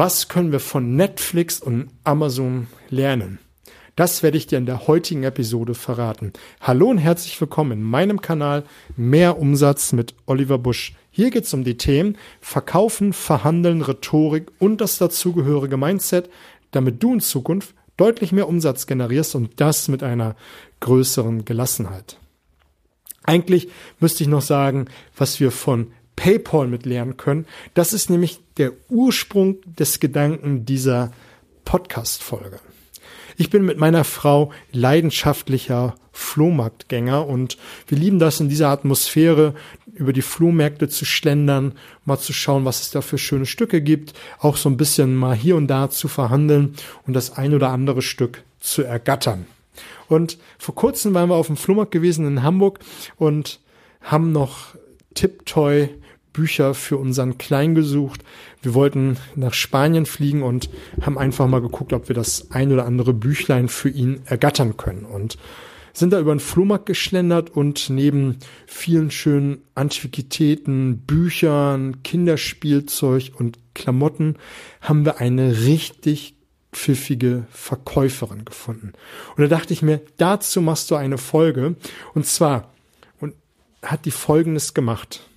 Was können wir von Netflix und Amazon lernen? Das werde ich dir in der heutigen Episode verraten. Hallo und herzlich willkommen in meinem Kanal Mehr Umsatz mit Oliver Busch. Hier geht es um die Themen Verkaufen, Verhandeln, Rhetorik und das dazugehörige Mindset, damit du in Zukunft deutlich mehr Umsatz generierst und das mit einer größeren Gelassenheit. Eigentlich müsste ich noch sagen, was wir von PayPal mit lernen können. Das ist nämlich der Ursprung des Gedanken dieser Podcast-Folge. Ich bin mit meiner Frau leidenschaftlicher Flohmarktgänger und wir lieben das in dieser Atmosphäre, über die Flohmärkte zu schlendern, mal zu schauen, was es da für schöne Stücke gibt, auch so ein bisschen mal hier und da zu verhandeln und das ein oder andere Stück zu ergattern. Und vor kurzem waren wir auf dem Flohmarkt gewesen in Hamburg und haben noch Tiptoy Bücher für unseren Klein gesucht. Wir wollten nach Spanien fliegen und haben einfach mal geguckt, ob wir das ein oder andere Büchlein für ihn ergattern können. Und sind da über den Flohmarkt geschlendert und neben vielen schönen Antiquitäten, Büchern, Kinderspielzeug und Klamotten haben wir eine richtig pfiffige Verkäuferin gefunden. Und da dachte ich mir, dazu machst du eine Folge. Und zwar, und hat die folgendes gemacht.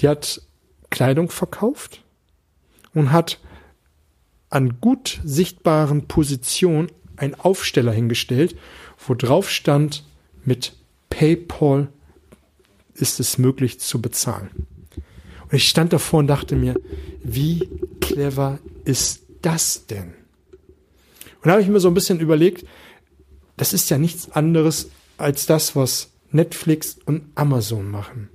Die hat Kleidung verkauft und hat an gut sichtbaren Positionen einen Aufsteller hingestellt, wo drauf stand, mit PayPal ist es möglich zu bezahlen. Und ich stand davor und dachte mir, wie clever ist das denn? Und da habe ich mir so ein bisschen überlegt, das ist ja nichts anderes als das, was Netflix und Amazon machen.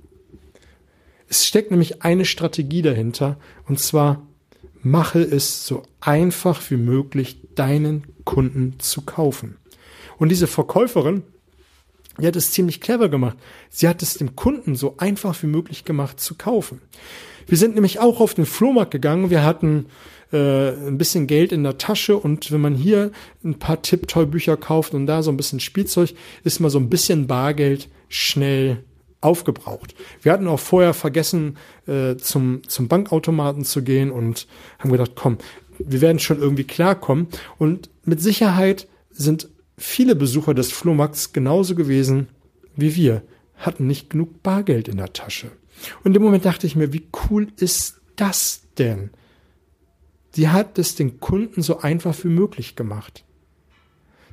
Es steckt nämlich eine Strategie dahinter, und zwar mache es so einfach wie möglich, deinen Kunden zu kaufen. Und diese Verkäuferin, die hat es ziemlich clever gemacht. Sie hat es dem Kunden so einfach wie möglich gemacht zu kaufen. Wir sind nämlich auch auf den Flohmarkt gegangen. Wir hatten äh, ein bisschen Geld in der Tasche und wenn man hier ein paar Tipptoy-Bücher kauft und da so ein bisschen Spielzeug, ist mal so ein bisschen Bargeld schnell aufgebraucht. Wir hatten auch vorher vergessen, äh, zum, zum Bankautomaten zu gehen und haben gedacht, komm, wir werden schon irgendwie klarkommen. Und mit Sicherheit sind viele Besucher des Flohmarkts genauso gewesen wie wir, hatten nicht genug Bargeld in der Tasche. Und im Moment dachte ich mir, wie cool ist das denn? Sie hat es den Kunden so einfach wie möglich gemacht.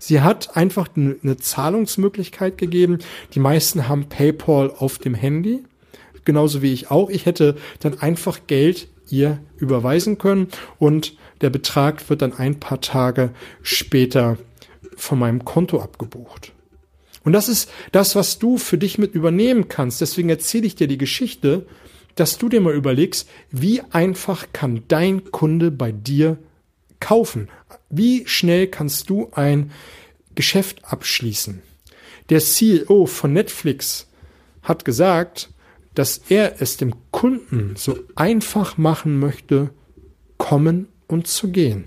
Sie hat einfach eine Zahlungsmöglichkeit gegeben. Die meisten haben PayPal auf dem Handy, genauso wie ich auch. Ich hätte dann einfach Geld ihr überweisen können und der Betrag wird dann ein paar Tage später von meinem Konto abgebucht. Und das ist das, was du für dich mit übernehmen kannst. Deswegen erzähle ich dir die Geschichte, dass du dir mal überlegst, wie einfach kann dein Kunde bei dir kaufen? Wie schnell kannst du ein Geschäft abschließen? Der CEO von Netflix hat gesagt, dass er es dem Kunden so einfach machen möchte, kommen und zu gehen.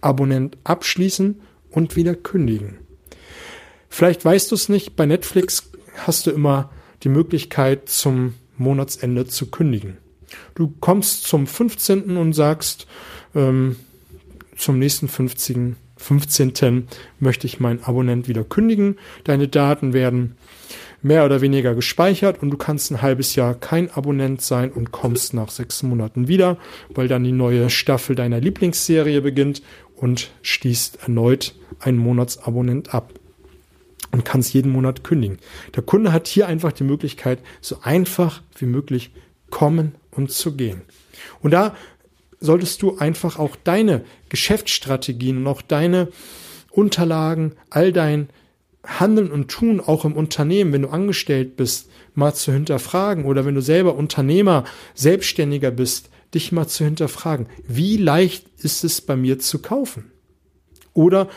Abonnent abschließen und wieder kündigen. Vielleicht weißt du es nicht, bei Netflix hast du immer die Möglichkeit zum Monatsende zu kündigen. Du kommst zum 15. und sagst, ähm, zum nächsten 15. 15. möchte ich meinen Abonnent wieder kündigen. Deine Daten werden mehr oder weniger gespeichert und du kannst ein halbes Jahr kein Abonnent sein und kommst nach sechs Monaten wieder, weil dann die neue Staffel deiner Lieblingsserie beginnt und schließt erneut einen Monatsabonnent ab und kannst jeden Monat kündigen. Der Kunde hat hier einfach die Möglichkeit, so einfach wie möglich kommen und zu gehen. Und da solltest du einfach auch deine Geschäftsstrategien und auch deine Unterlagen, all dein Handeln und Tun auch im Unternehmen, wenn du angestellt bist, mal zu hinterfragen oder wenn du selber Unternehmer, Selbstständiger bist, dich mal zu hinterfragen. Wie leicht ist es bei mir zu kaufen? Oder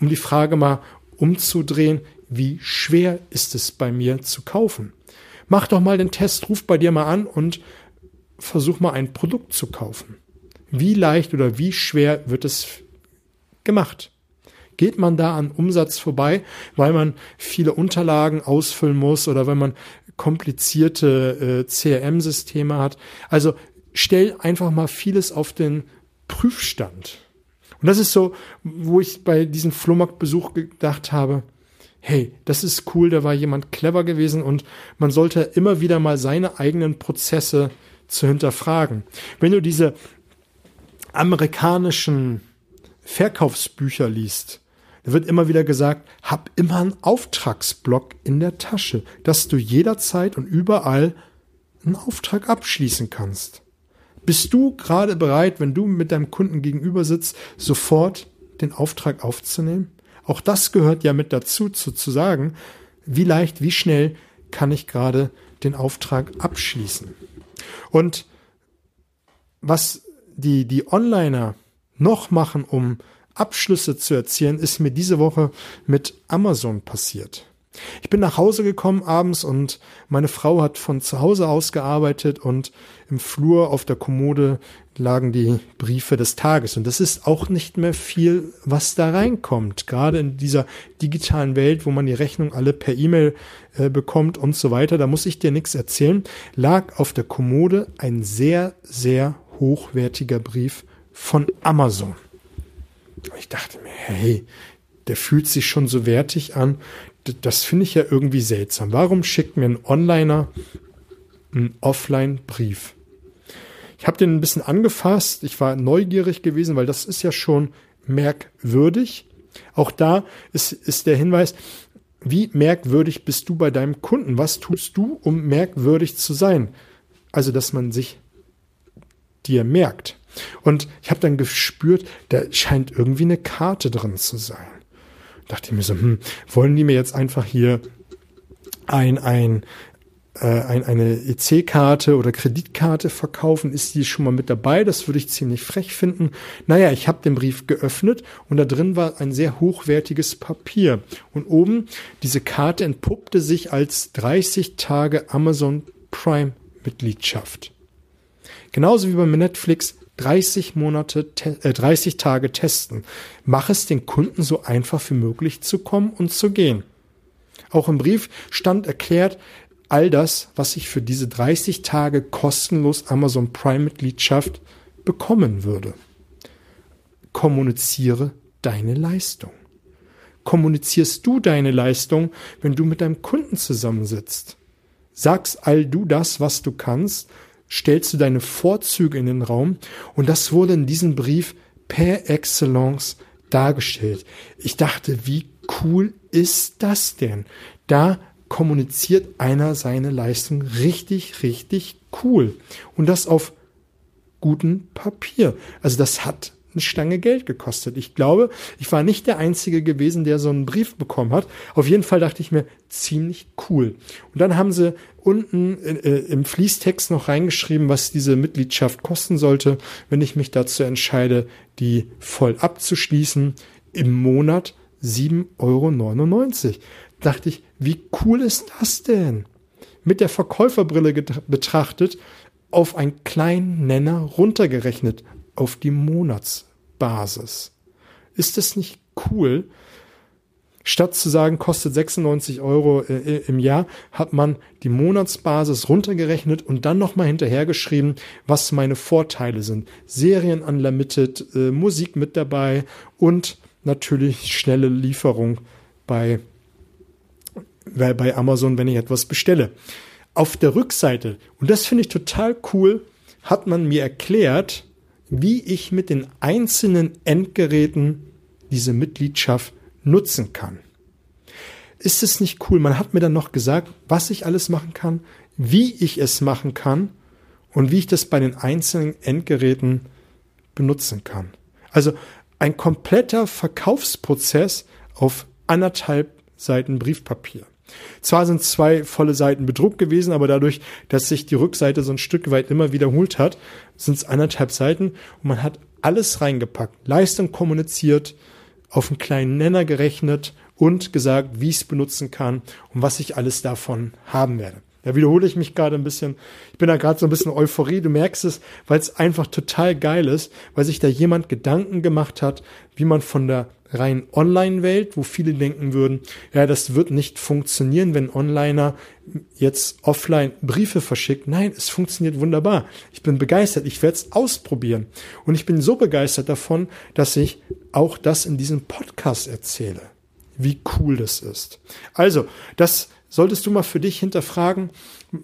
um die Frage mal umzudrehen, wie schwer ist es bei mir zu kaufen? Mach doch mal den Test, ruf bei dir mal an und versuch mal ein Produkt zu kaufen. Wie leicht oder wie schwer wird es gemacht? Geht man da an Umsatz vorbei, weil man viele Unterlagen ausfüllen muss oder weil man komplizierte äh, CRM-Systeme hat? Also stell einfach mal vieles auf den Prüfstand. Und das ist so, wo ich bei diesem Flohmarktbesuch gedacht habe, hey, das ist cool, da war jemand clever gewesen und man sollte immer wieder mal seine eigenen Prozesse zu hinterfragen. Wenn du diese amerikanischen Verkaufsbücher liest, da wird immer wieder gesagt, hab immer einen Auftragsblock in der Tasche, dass du jederzeit und überall einen Auftrag abschließen kannst. Bist du gerade bereit, wenn du mit deinem Kunden gegenüber sitzt, sofort den Auftrag aufzunehmen? Auch das gehört ja mit dazu, zu, zu sagen, wie leicht, wie schnell kann ich gerade den Auftrag abschließen. Und was die, die Onliner noch machen, um Abschlüsse zu erzielen, ist mir diese Woche mit Amazon passiert. Ich bin nach Hause gekommen abends und meine Frau hat von zu Hause aus gearbeitet und im Flur auf der Kommode lagen die Briefe des Tages. Und das ist auch nicht mehr viel, was da reinkommt. Gerade in dieser digitalen Welt, wo man die Rechnung alle per E-Mail äh, bekommt und so weiter, da muss ich dir nichts erzählen, lag auf der Kommode ein sehr, sehr hochwertiger Brief von Amazon. Ich dachte mir, hey, der fühlt sich schon so wertig an. Das finde ich ja irgendwie seltsam. Warum schickt mir ein Onliner einen Offline-Brief? Ich habe den ein bisschen angefasst. Ich war neugierig gewesen, weil das ist ja schon merkwürdig. Auch da ist, ist der Hinweis, wie merkwürdig bist du bei deinem Kunden? Was tust du, um merkwürdig zu sein? Also, dass man sich dir merkt. Und ich habe dann gespürt, da scheint irgendwie eine Karte drin zu sein. Dachte ich mir so, hm, wollen die mir jetzt einfach hier ein, ein, äh, ein, eine EC-Karte oder Kreditkarte verkaufen? Ist die schon mal mit dabei? Das würde ich ziemlich frech finden. Naja, ich habe den Brief geöffnet und da drin war ein sehr hochwertiges Papier. Und oben, diese Karte entpuppte sich als 30 Tage Amazon Prime Mitgliedschaft. Genauso wie bei Netflix 30 Monate, äh, 30 Tage testen. Mach es den Kunden so einfach wie möglich zu kommen und zu gehen. Auch im Brief stand erklärt, all das, was ich für diese 30 Tage kostenlos Amazon Prime Mitgliedschaft bekommen würde. Kommuniziere deine Leistung. Kommunizierst du deine Leistung, wenn du mit deinem Kunden zusammensitzt? Sagst all du das, was du kannst, stellst du deine Vorzüge in den Raum und das wurde in diesem Brief per excellence dargestellt. Ich dachte, wie cool ist das denn? Da kommuniziert einer seine Leistung richtig, richtig cool. Und das auf gutem Papier. Also das hat eine Stange Geld gekostet. Ich glaube, ich war nicht der Einzige gewesen, der so einen Brief bekommen hat. Auf jeden Fall dachte ich mir, ziemlich cool. Und dann haben sie unten äh, im Fließtext noch reingeschrieben, was diese Mitgliedschaft kosten sollte, wenn ich mich dazu entscheide, die voll abzuschließen. Im Monat 7,99 Euro. Dachte ich, wie cool ist das denn? Mit der Verkäuferbrille betrachtet, auf einen kleinen Nenner runtergerechnet auf die Monatsbasis. Ist das nicht cool? Statt zu sagen, kostet 96 Euro äh, im Jahr, hat man die Monatsbasis runtergerechnet und dann nochmal hinterhergeschrieben, was meine Vorteile sind. Serien unlimited, äh, Musik mit dabei und natürlich schnelle Lieferung bei, bei Amazon, wenn ich etwas bestelle. Auf der Rückseite, und das finde ich total cool, hat man mir erklärt, wie ich mit den einzelnen Endgeräten diese Mitgliedschaft nutzen kann. Ist es nicht cool? Man hat mir dann noch gesagt, was ich alles machen kann, wie ich es machen kann und wie ich das bei den einzelnen Endgeräten benutzen kann. Also ein kompletter Verkaufsprozess auf anderthalb Seiten Briefpapier. Zwar sind zwei volle Seiten bedruckt gewesen, aber dadurch, dass sich die Rückseite so ein Stück weit immer wiederholt hat, sind es anderthalb Seiten und man hat alles reingepackt, Leistung kommuniziert, auf einen kleinen Nenner gerechnet und gesagt, wie ich es benutzen kann und was ich alles davon haben werde. Da wiederhole ich mich gerade ein bisschen. Ich bin da gerade so ein bisschen Euphorie. Du merkst es, weil es einfach total geil ist, weil sich da jemand Gedanken gemacht hat, wie man von der rein Online-Welt, wo viele denken würden, ja, das wird nicht funktionieren, wenn Onliner jetzt offline Briefe verschickt. Nein, es funktioniert wunderbar. Ich bin begeistert. Ich werde es ausprobieren. Und ich bin so begeistert davon, dass ich auch das in diesem Podcast erzähle. Wie cool das ist. Also, das solltest du mal für dich hinterfragen,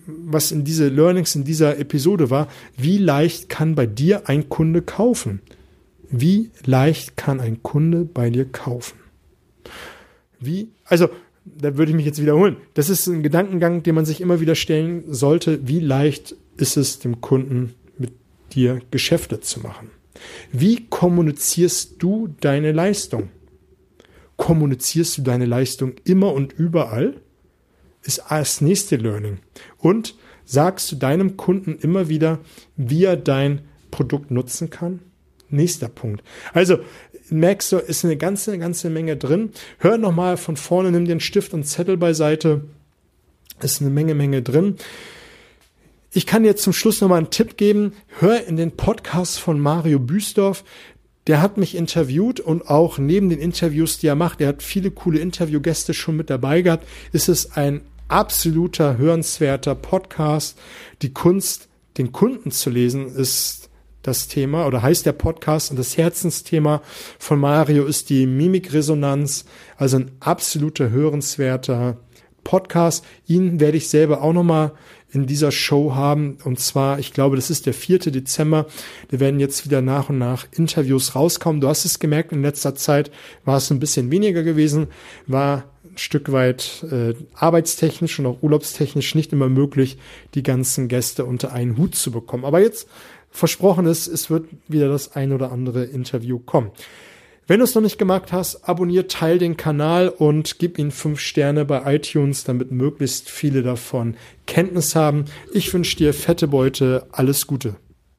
was in diese Learnings in dieser Episode war. Wie leicht kann bei dir ein Kunde kaufen? Wie leicht kann ein Kunde bei dir kaufen? Wie, also, da würde ich mich jetzt wiederholen. Das ist ein Gedankengang, den man sich immer wieder stellen sollte. Wie leicht ist es dem Kunden mit dir Geschäfte zu machen? Wie kommunizierst du deine Leistung? Kommunizierst du deine Leistung immer und überall? Ist das nächste Learning. Und sagst du deinem Kunden immer wieder, wie er dein Produkt nutzen kann? Nächster Punkt. Also, merkst du, ist eine ganze, ganze Menge drin. Hör nochmal von vorne, nimm den Stift und Zettel beiseite. Ist eine Menge, Menge drin. Ich kann dir zum Schluss nochmal einen Tipp geben. Hör in den Podcast von Mario Büsdorf. Der hat mich interviewt und auch neben den Interviews, die er macht, er hat viele coole Interviewgäste schon mit dabei gehabt, ist es ein absoluter hörenswerter Podcast. Die Kunst, den Kunden zu lesen, ist das Thema oder heißt der Podcast und das Herzensthema von Mario ist die Mimikresonanz, also ein absoluter hörenswerter Podcast. Ihn werde ich selber auch nochmal in dieser Show haben. Und zwar, ich glaube, das ist der 4. Dezember. Da werden jetzt wieder nach und nach Interviews rauskommen. Du hast es gemerkt, in letzter Zeit war es ein bisschen weniger gewesen, war ein Stück weit äh, arbeitstechnisch und auch urlaubstechnisch nicht immer möglich, die ganzen Gäste unter einen Hut zu bekommen. Aber jetzt versprochen ist, es wird wieder das ein oder andere Interview kommen. Wenn du es noch nicht gemacht hast, abonnier, teil den Kanal und gib ihn fünf Sterne bei iTunes, damit möglichst viele davon Kenntnis haben. Ich wünsche dir fette Beute, alles Gute.